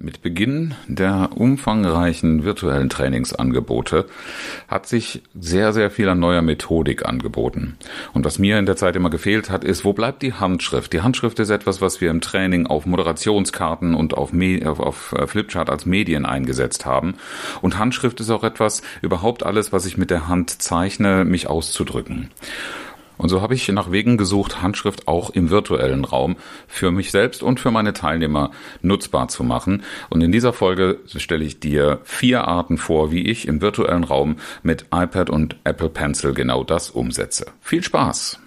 Mit Beginn der umfangreichen virtuellen Trainingsangebote hat sich sehr, sehr viel an neuer Methodik angeboten. Und was mir in der Zeit immer gefehlt hat, ist, wo bleibt die Handschrift? Die Handschrift ist etwas, was wir im Training auf Moderationskarten und auf, auf, auf äh, Flipchart als Medien eingesetzt haben. Und Handschrift ist auch etwas, überhaupt alles, was ich mit der Hand zeichne, mich auszudrücken. Und so habe ich nach Wegen gesucht, Handschrift auch im virtuellen Raum für mich selbst und für meine Teilnehmer nutzbar zu machen. Und in dieser Folge stelle ich dir vier Arten vor, wie ich im virtuellen Raum mit iPad und Apple Pencil genau das umsetze. Viel Spaß!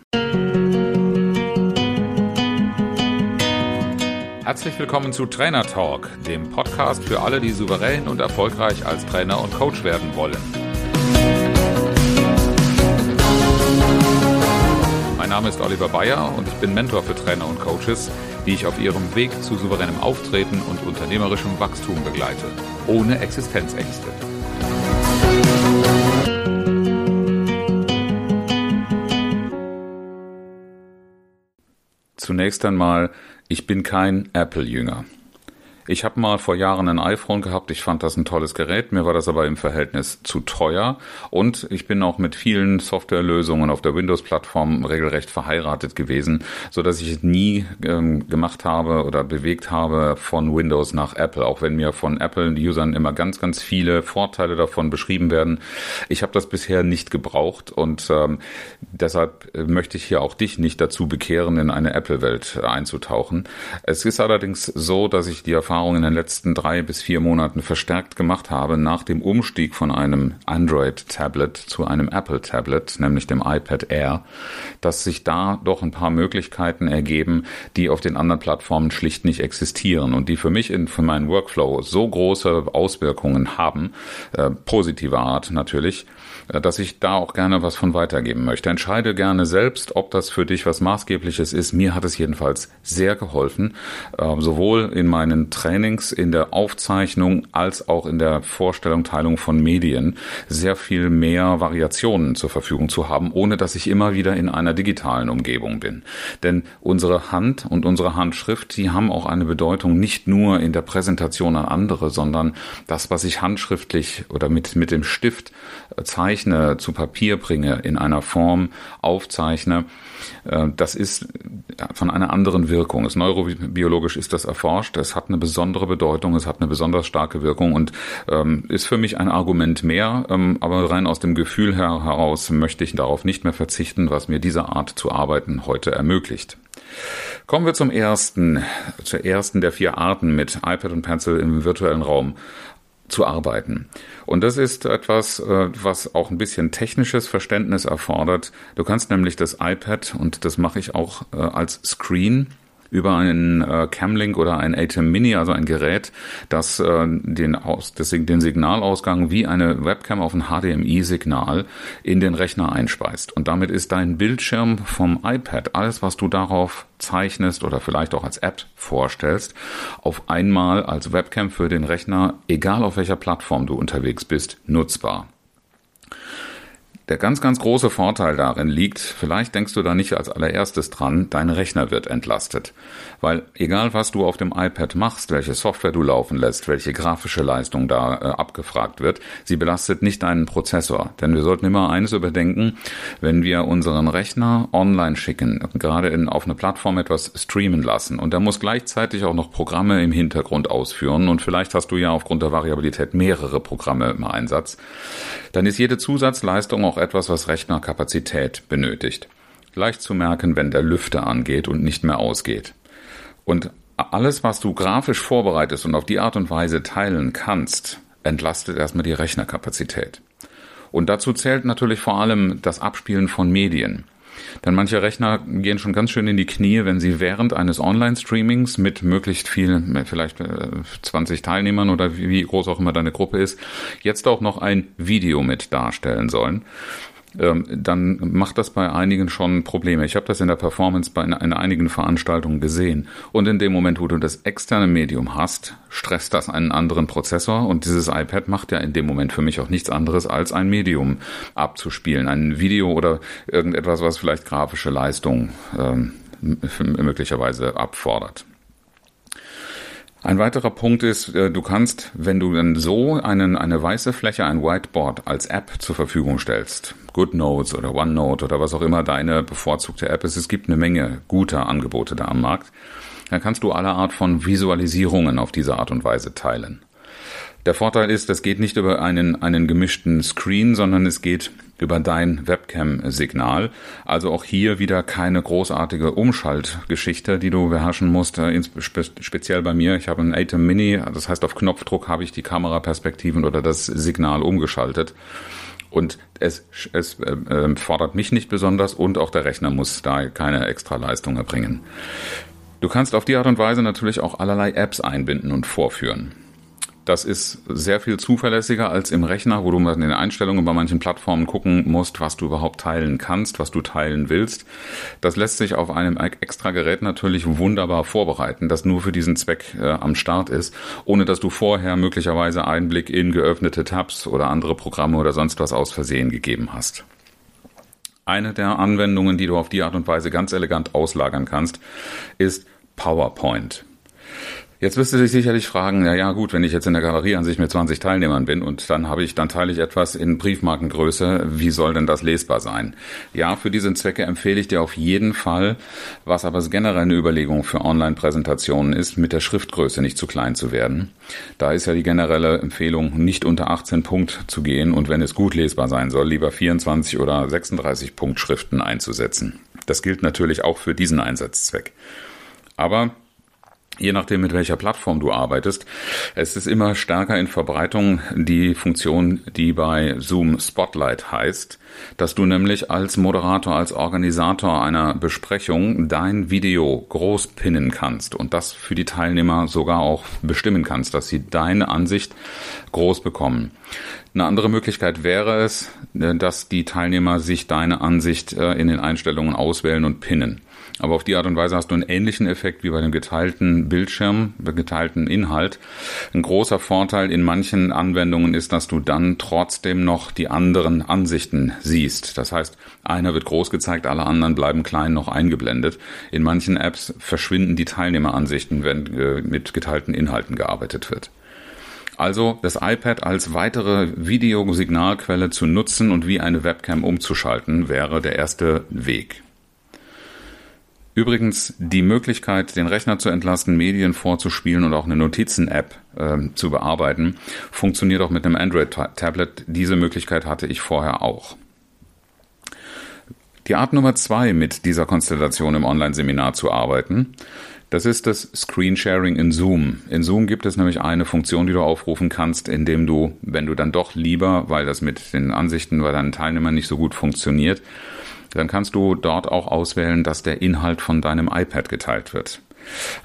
Herzlich willkommen zu Trainer Talk, dem Podcast für alle, die souverän und erfolgreich als Trainer und Coach werden wollen. Name ist Oliver Bayer und ich bin Mentor für Trainer und Coaches, die ich auf ihrem Weg zu souveränem Auftreten und unternehmerischem Wachstum begleite, ohne Existenzängste. Zunächst einmal, ich bin kein Apple-Jünger. Ich habe mal vor Jahren ein iPhone gehabt. Ich fand das ein tolles Gerät. Mir war das aber im Verhältnis zu teuer. Und ich bin auch mit vielen Softwarelösungen auf der Windows-Plattform regelrecht verheiratet gewesen, so dass ich es nie ähm, gemacht habe oder bewegt habe von Windows nach Apple. Auch wenn mir von Apple-Usern immer ganz, ganz viele Vorteile davon beschrieben werden. Ich habe das bisher nicht gebraucht und ähm, deshalb äh, möchte ich hier auch dich nicht dazu bekehren, in eine Apple-Welt einzutauchen. Es ist allerdings so, dass ich die Erfahrung Erfahrung in den letzten drei bis vier Monaten verstärkt gemacht habe, nach dem Umstieg von einem Android-Tablet zu einem Apple-Tablet, nämlich dem iPad Air, dass sich da doch ein paar Möglichkeiten ergeben, die auf den anderen Plattformen schlicht nicht existieren und die für mich in für meinen Workflow so große Auswirkungen haben, äh, positive Art natürlich, äh, dass ich da auch gerne was von weitergeben möchte. Entscheide gerne selbst, ob das für dich was Maßgebliches ist. Mir hat es jedenfalls sehr geholfen, äh, sowohl in meinen Trainings, in der Aufzeichnung als auch in der Vorstellung, Teilung von Medien sehr viel mehr Variationen zur Verfügung zu haben, ohne dass ich immer wieder in einer digitalen Umgebung bin. Denn unsere Hand und unsere Handschrift, die haben auch eine Bedeutung nicht nur in der Präsentation an andere, sondern das, was ich handschriftlich oder mit, mit dem Stift äh, zeichne, zu Papier bringe, in einer Form aufzeichne, äh, das ist von einer anderen Wirkung. Neurobiologisch ist das erforscht. Es hat eine besondere Bedeutung. Es hat eine besonders starke Wirkung und ähm, ist für mich ein Argument mehr. Ähm, aber rein aus dem Gefühl heraus möchte ich darauf nicht mehr verzichten, was mir diese Art zu arbeiten heute ermöglicht. Kommen wir zum ersten, zur ersten der vier Arten mit iPad und Pencil im virtuellen Raum zu arbeiten. Und das ist etwas, äh, was auch ein bisschen technisches Verständnis erfordert. Du kannst nämlich das iPad, und das mache ich auch äh, als Screen, über einen äh, Camlink oder ein ATEM Mini, also ein Gerät, das äh, den, Aus, das, den Signalausgang wie eine Webcam auf ein HDMI-Signal in den Rechner einspeist. Und damit ist dein Bildschirm vom iPad, alles was du darauf zeichnest oder vielleicht auch als App vorstellst, auf einmal als Webcam für den Rechner, egal auf welcher Plattform du unterwegs bist, nutzbar. Der ganz, ganz große Vorteil darin liegt, vielleicht denkst du da nicht als allererstes dran, dein Rechner wird entlastet. Weil egal was du auf dem iPad machst, welche Software du laufen lässt, welche grafische Leistung da äh, abgefragt wird, sie belastet nicht deinen Prozessor. Denn wir sollten immer eines überdenken, wenn wir unseren Rechner online schicken, gerade in, auf eine Plattform etwas streamen lassen und der muss gleichzeitig auch noch Programme im Hintergrund ausführen und vielleicht hast du ja aufgrund der Variabilität mehrere Programme im Einsatz, dann ist jede Zusatzleistung auch etwas, was Rechnerkapazität benötigt. Leicht zu merken, wenn der Lüfter angeht und nicht mehr ausgeht. Und alles, was du grafisch vorbereitest und auf die Art und Weise teilen kannst, entlastet erstmal die Rechnerkapazität. Und dazu zählt natürlich vor allem das Abspielen von Medien. Denn manche Rechner gehen schon ganz schön in die Knie, wenn sie während eines Online-Streamings mit möglichst viel, vielleicht 20 äh, Teilnehmern oder wie groß auch immer deine Gruppe ist, jetzt auch noch ein Video mit darstellen sollen. Ähm, dann macht das bei einigen schon Probleme. Ich habe das in der Performance bei in, in einigen Veranstaltungen gesehen. Und in dem Moment, wo du das externe Medium hast, stresst das einen anderen Prozessor und dieses iPad macht ja in dem Moment für mich auch nichts anderes, als ein Medium abzuspielen. Ein Video oder irgendetwas, was vielleicht grafische Leistung ähm, möglicherweise abfordert. Ein weiterer Punkt ist, äh, du kannst, wenn du dann so einen, eine weiße Fläche, ein Whiteboard als App zur Verfügung stellst, GoodNotes oder OneNote oder was auch immer deine bevorzugte App ist, es gibt eine Menge guter Angebote da am Markt, dann kannst du alle Art von Visualisierungen auf diese Art und Weise teilen. Der Vorteil ist, das geht nicht über einen, einen gemischten Screen, sondern es geht über dein Webcam-Signal. Also auch hier wieder keine großartige Umschaltgeschichte, die du beherrschen musst. Äh, speziell bei mir, ich habe ein Atem Mini, das heißt auf Knopfdruck habe ich die Kameraperspektiven oder das Signal umgeschaltet. Und es, es äh, äh, fordert mich nicht besonders und auch der Rechner muss da keine extra Leistung erbringen. Du kannst auf die Art und Weise natürlich auch allerlei Apps einbinden und vorführen. Das ist sehr viel zuverlässiger als im Rechner, wo du in den Einstellungen bei manchen Plattformen gucken musst, was du überhaupt teilen kannst, was du teilen willst. Das lässt sich auf einem extra Gerät natürlich wunderbar vorbereiten, das nur für diesen Zweck äh, am Start ist, ohne dass du vorher möglicherweise Einblick in geöffnete Tabs oder andere Programme oder sonst was aus Versehen gegeben hast. Eine der Anwendungen, die du auf die Art und Weise ganz elegant auslagern kannst, ist PowerPoint. Jetzt wirst du dich sicherlich fragen, ja, ja, gut, wenn ich jetzt in der Galerie an sich mit 20 Teilnehmern bin und dann habe ich, dann teile ich etwas in Briefmarkengröße, wie soll denn das lesbar sein? Ja, für diese Zwecke empfehle ich dir auf jeden Fall, was aber generell eine Überlegung für Online-Präsentationen ist, mit der Schriftgröße nicht zu klein zu werden. Da ist ja die generelle Empfehlung, nicht unter 18 Punkt zu gehen und wenn es gut lesbar sein soll, lieber 24 oder 36 Punkt Schriften einzusetzen. Das gilt natürlich auch für diesen Einsatzzweck. Aber je nachdem, mit welcher Plattform du arbeitest. Es ist immer stärker in Verbreitung die Funktion, die bei Zoom Spotlight heißt, dass du nämlich als Moderator, als Organisator einer Besprechung dein Video groß pinnen kannst und das für die Teilnehmer sogar auch bestimmen kannst, dass sie deine Ansicht groß bekommen. Eine andere Möglichkeit wäre es, dass die Teilnehmer sich deine Ansicht äh, in den Einstellungen auswählen und pinnen. Aber auf die Art und Weise hast du einen ähnlichen Effekt wie bei dem geteilten Bildschirm, bei geteilten Inhalt. Ein großer Vorteil in manchen Anwendungen ist, dass du dann trotzdem noch die anderen Ansichten siehst. Das heißt, einer wird groß gezeigt, alle anderen bleiben klein noch eingeblendet. In manchen Apps verschwinden die Teilnehmeransichten, wenn äh, mit geteilten Inhalten gearbeitet wird. Also das iPad als weitere Videosignalquelle zu nutzen und wie eine Webcam umzuschalten, wäre der erste Weg. Übrigens die Möglichkeit, den Rechner zu entlasten, Medien vorzuspielen und auch eine Notizen-App äh, zu bearbeiten, funktioniert auch mit einem Android-Tablet. Diese Möglichkeit hatte ich vorher auch. Die Art Nummer zwei, mit dieser Konstellation im Online-Seminar zu arbeiten, das ist das Screensharing in Zoom. In Zoom gibt es nämlich eine Funktion, die du aufrufen kannst, indem du, wenn du dann doch lieber, weil das mit den Ansichten bei deinen Teilnehmern nicht so gut funktioniert, dann kannst du dort auch auswählen, dass der Inhalt von deinem iPad geteilt wird.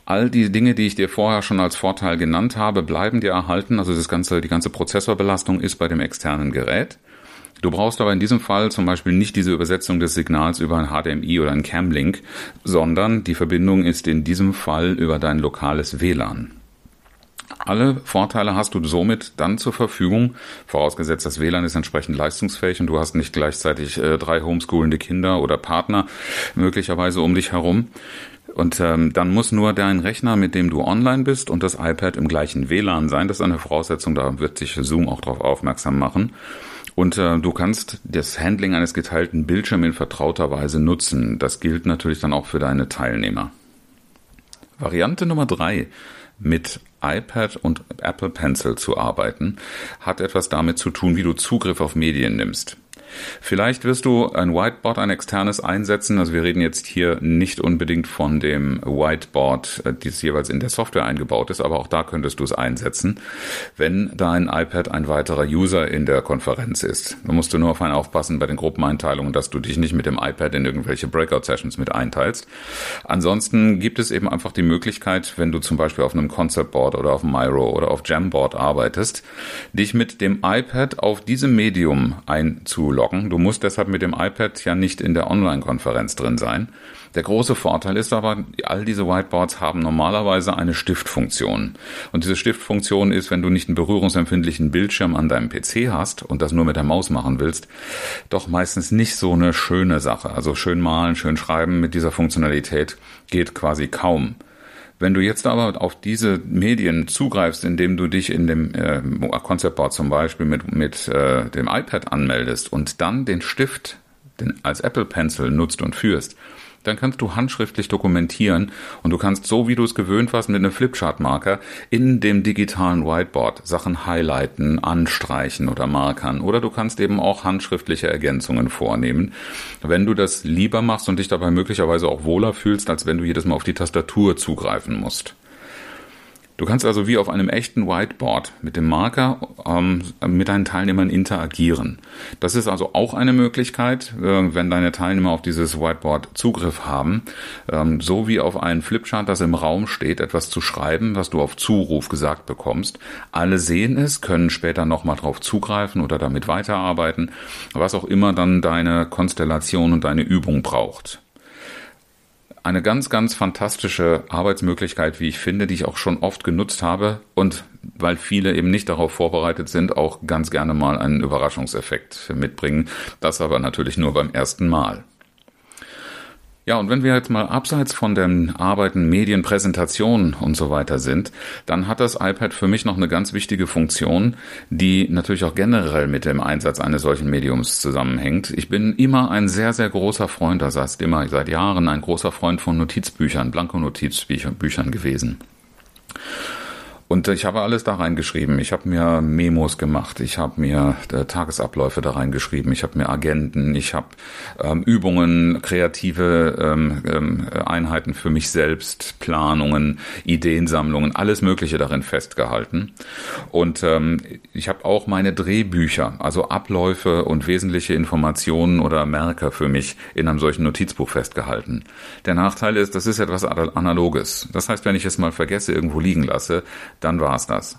All die Dinge, die ich dir vorher schon als Vorteil genannt habe, bleiben dir erhalten. Also das ganze, die ganze Prozessorbelastung ist bei dem externen Gerät. Du brauchst aber in diesem Fall zum Beispiel nicht diese Übersetzung des Signals über ein HDMI oder ein Camlink, sondern die Verbindung ist in diesem Fall über dein lokales WLAN. Alle Vorteile hast du somit dann zur Verfügung, vorausgesetzt das WLAN ist entsprechend leistungsfähig und du hast nicht gleichzeitig äh, drei homeschoolende Kinder oder Partner möglicherweise um dich herum. Und ähm, dann muss nur dein Rechner, mit dem du online bist und das iPad im gleichen WLAN sein. Das ist eine Voraussetzung, da wird sich Zoom auch darauf aufmerksam machen. Und äh, du kannst das Handling eines geteilten Bildschirms in vertrauter Weise nutzen. Das gilt natürlich dann auch für deine Teilnehmer. Variante Nummer drei mit iPad und Apple Pencil zu arbeiten, hat etwas damit zu tun, wie du Zugriff auf Medien nimmst. Vielleicht wirst du ein Whiteboard, ein externes einsetzen. Also wir reden jetzt hier nicht unbedingt von dem Whiteboard, äh, das jeweils in der Software eingebaut ist, aber auch da könntest du es einsetzen, wenn dein iPad ein weiterer User in der Konferenz ist. Da musst du nur auf einen aufpassen bei den Gruppeneinteilungen, dass du dich nicht mit dem iPad in irgendwelche Breakout-Sessions mit einteilst. Ansonsten gibt es eben einfach die Möglichkeit, wenn du zum Beispiel auf einem Conceptboard oder auf Miro oder auf Jamboard arbeitest, dich mit dem iPad auf diesem Medium einzuloggen einloggen. Du musst deshalb mit dem iPad ja nicht in der Online-Konferenz drin sein. Der große Vorteil ist aber, all diese Whiteboards haben normalerweise eine Stiftfunktion. Und diese Stiftfunktion ist, wenn du nicht einen berührungsempfindlichen Bildschirm an deinem PC hast und das nur mit der Maus machen willst, doch meistens nicht so eine schöne Sache. Also schön malen, schön schreiben mit dieser Funktionalität geht quasi kaum. Wenn du jetzt aber auf diese Medien zugreifst, indem du dich in dem äh, Conceptboard zum Beispiel mit, mit äh, dem iPad anmeldest und dann den Stift den, als Apple Pencil nutzt und führst, dann kannst du handschriftlich dokumentieren und du kannst so, wie du es gewöhnt warst, mit einem Flipchart-Marker in dem digitalen Whiteboard Sachen highlighten, anstreichen oder markern. Oder du kannst eben auch handschriftliche Ergänzungen vornehmen, wenn du das lieber machst und dich dabei möglicherweise auch wohler fühlst, als wenn du jedes Mal auf die Tastatur zugreifen musst. Du kannst also wie auf einem echten Whiteboard mit dem Marker ähm, mit deinen Teilnehmern interagieren. Das ist also auch eine Möglichkeit, äh, wenn deine Teilnehmer auf dieses Whiteboard Zugriff haben, ähm, so wie auf einen Flipchart, das im Raum steht, etwas zu schreiben, was du auf Zuruf gesagt bekommst. Alle sehen es, können später nochmal drauf zugreifen oder damit weiterarbeiten, was auch immer dann deine Konstellation und deine Übung braucht eine ganz, ganz fantastische Arbeitsmöglichkeit, wie ich finde, die ich auch schon oft genutzt habe und weil viele eben nicht darauf vorbereitet sind, auch ganz gerne mal einen Überraschungseffekt mitbringen. Das aber natürlich nur beim ersten Mal. Ja, und wenn wir jetzt mal abseits von den Arbeiten, Medien, Präsentationen und so weiter sind, dann hat das iPad für mich noch eine ganz wichtige Funktion, die natürlich auch generell mit dem Einsatz eines solchen Mediums zusammenhängt. Ich bin immer ein sehr, sehr großer Freund, das heißt immer seit Jahren ein großer Freund von Notizbüchern, Blanko-Notizbüchern gewesen. Und ich habe alles da reingeschrieben. Ich habe mir Memos gemacht, ich habe mir äh, Tagesabläufe da reingeschrieben, ich habe mir Agenten, ich habe ähm, Übungen, kreative ähm, ähm, Einheiten für mich selbst, Planungen, Ideensammlungen, alles Mögliche darin festgehalten. Und ähm, ich habe auch meine Drehbücher, also Abläufe und wesentliche Informationen oder Merker für mich in einem solchen Notizbuch festgehalten. Der Nachteil ist, das ist etwas Analoges. Das heißt, wenn ich es mal vergesse, irgendwo liegen lasse, dann war's das.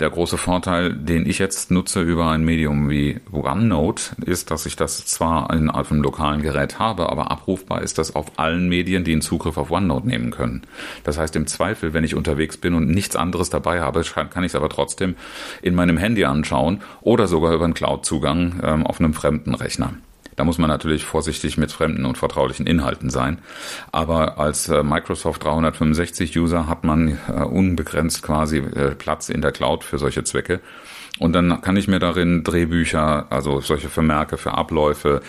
Der große Vorteil, den ich jetzt nutze über ein Medium wie OneNote, ist, dass ich das zwar in, auf einem lokalen Gerät habe, aber abrufbar ist das auf allen Medien, die einen Zugriff auf OneNote nehmen können. Das heißt, im Zweifel, wenn ich unterwegs bin und nichts anderes dabei habe, kann ich es aber trotzdem in meinem Handy anschauen oder sogar über einen Cloud-Zugang ähm, auf einem fremden Rechner. Da muss man natürlich vorsichtig mit fremden und vertraulichen Inhalten sein. Aber als äh, Microsoft 365 User hat man äh, unbegrenzt quasi äh, Platz in der Cloud für solche Zwecke. Und dann kann ich mir darin Drehbücher, also solche Vermerke für Abläufe,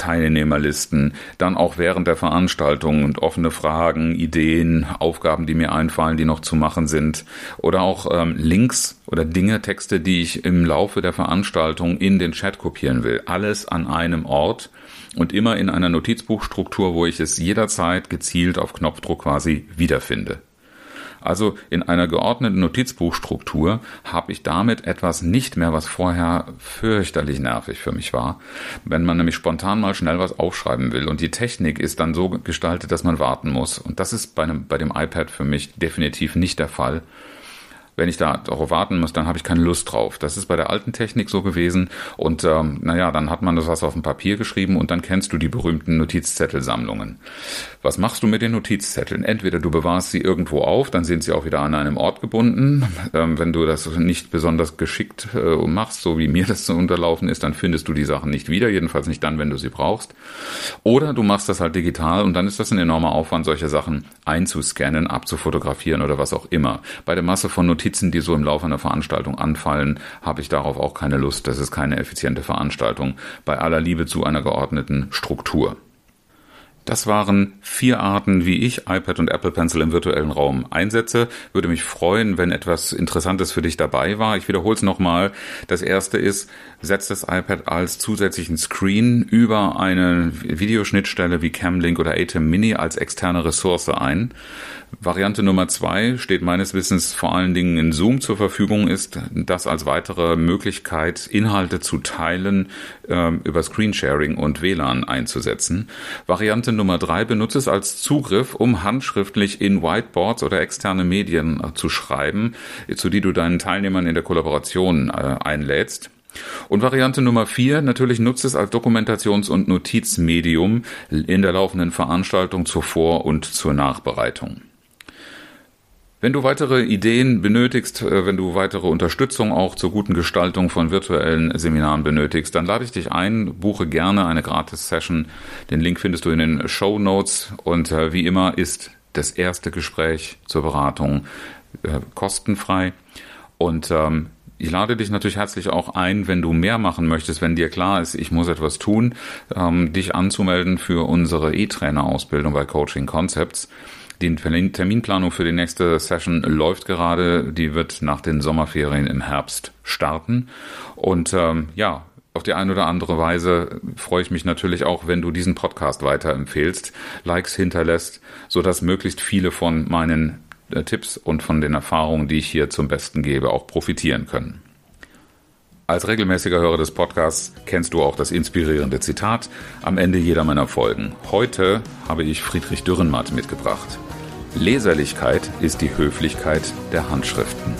Teilnehmerlisten, dann auch während der Veranstaltung und offene Fragen, Ideen, Aufgaben, die mir einfallen, die noch zu machen sind oder auch ähm, Links oder Dinge, Texte, die ich im Laufe der Veranstaltung in den Chat kopieren will. Alles an einem Ort und immer in einer Notizbuchstruktur, wo ich es jederzeit gezielt auf Knopfdruck quasi wiederfinde. Also in einer geordneten Notizbuchstruktur habe ich damit etwas nicht mehr, was vorher fürchterlich nervig für mich war. Wenn man nämlich spontan mal schnell was aufschreiben will und die Technik ist dann so gestaltet, dass man warten muss. Und das ist bei, einem, bei dem iPad für mich definitiv nicht der Fall wenn ich da darauf warten muss, dann habe ich keine Lust drauf. Das ist bei der alten Technik so gewesen. Und ähm, naja, dann hat man das was auf dem Papier geschrieben und dann kennst du die berühmten Notizzettelsammlungen. Was machst du mit den Notizzetteln? Entweder du bewahrst sie irgendwo auf, dann sind sie auch wieder an einem Ort gebunden. Ähm, wenn du das nicht besonders geschickt äh, machst, so wie mir das so unterlaufen ist, dann findest du die Sachen nicht wieder, jedenfalls nicht dann, wenn du sie brauchst. Oder du machst das halt digital und dann ist das ein enormer Aufwand, solche Sachen einzuscannen, abzufotografieren oder was auch immer. Bei der Masse von Notizen Notizen, die so im Laufe einer Veranstaltung anfallen, habe ich darauf auch keine Lust. Das ist keine effiziente Veranstaltung. Bei aller Liebe zu einer geordneten Struktur. Das waren vier Arten, wie ich iPad und Apple Pencil im virtuellen Raum einsetze. Würde mich freuen, wenn etwas Interessantes für dich dabei war. Ich wiederhole es nochmal. Das erste ist, setz das iPad als zusätzlichen Screen über eine Videoschnittstelle wie Camlink oder ATEM Mini als externe Ressource ein. Variante Nummer zwei steht meines Wissens vor allen Dingen in Zoom zur Verfügung, ist das als weitere Möglichkeit, Inhalte zu teilen, äh, über Screensharing und WLAN einzusetzen. Variante Nummer drei benutzt es als Zugriff, um handschriftlich in Whiteboards oder externe Medien äh, zu schreiben, zu die du deinen Teilnehmern in der Kollaboration äh, einlädst. Und Variante Nummer vier, natürlich nutzt es als Dokumentations- und Notizmedium in der laufenden Veranstaltung zur Vor- und zur Nachbereitung. Wenn du weitere Ideen benötigst, äh, wenn du weitere Unterstützung auch zur guten Gestaltung von virtuellen Seminaren benötigst, dann lade ich dich ein, buche gerne eine Gratis-Session. Den Link findest du in den Show Notes und äh, wie immer ist das erste Gespräch zur Beratung äh, kostenfrei. Und ähm, ich lade dich natürlich herzlich auch ein, wenn du mehr machen möchtest, wenn dir klar ist, ich muss etwas tun, ähm, dich anzumelden für unsere E-Trainer-Ausbildung bei Coaching Concepts. Die Terminplanung für die nächste Session läuft gerade. Die wird nach den Sommerferien im Herbst starten. Und ähm, ja, auf die eine oder andere Weise freue ich mich natürlich auch, wenn du diesen Podcast weiterempfehlst, Likes hinterlässt, so dass möglichst viele von meinen äh, Tipps und von den Erfahrungen, die ich hier zum Besten gebe, auch profitieren können. Als regelmäßiger Hörer des Podcasts kennst du auch das inspirierende Zitat am Ende jeder meiner Folgen. Heute habe ich Friedrich Dürrenmatt mitgebracht. Leserlichkeit ist die Höflichkeit der Handschriften.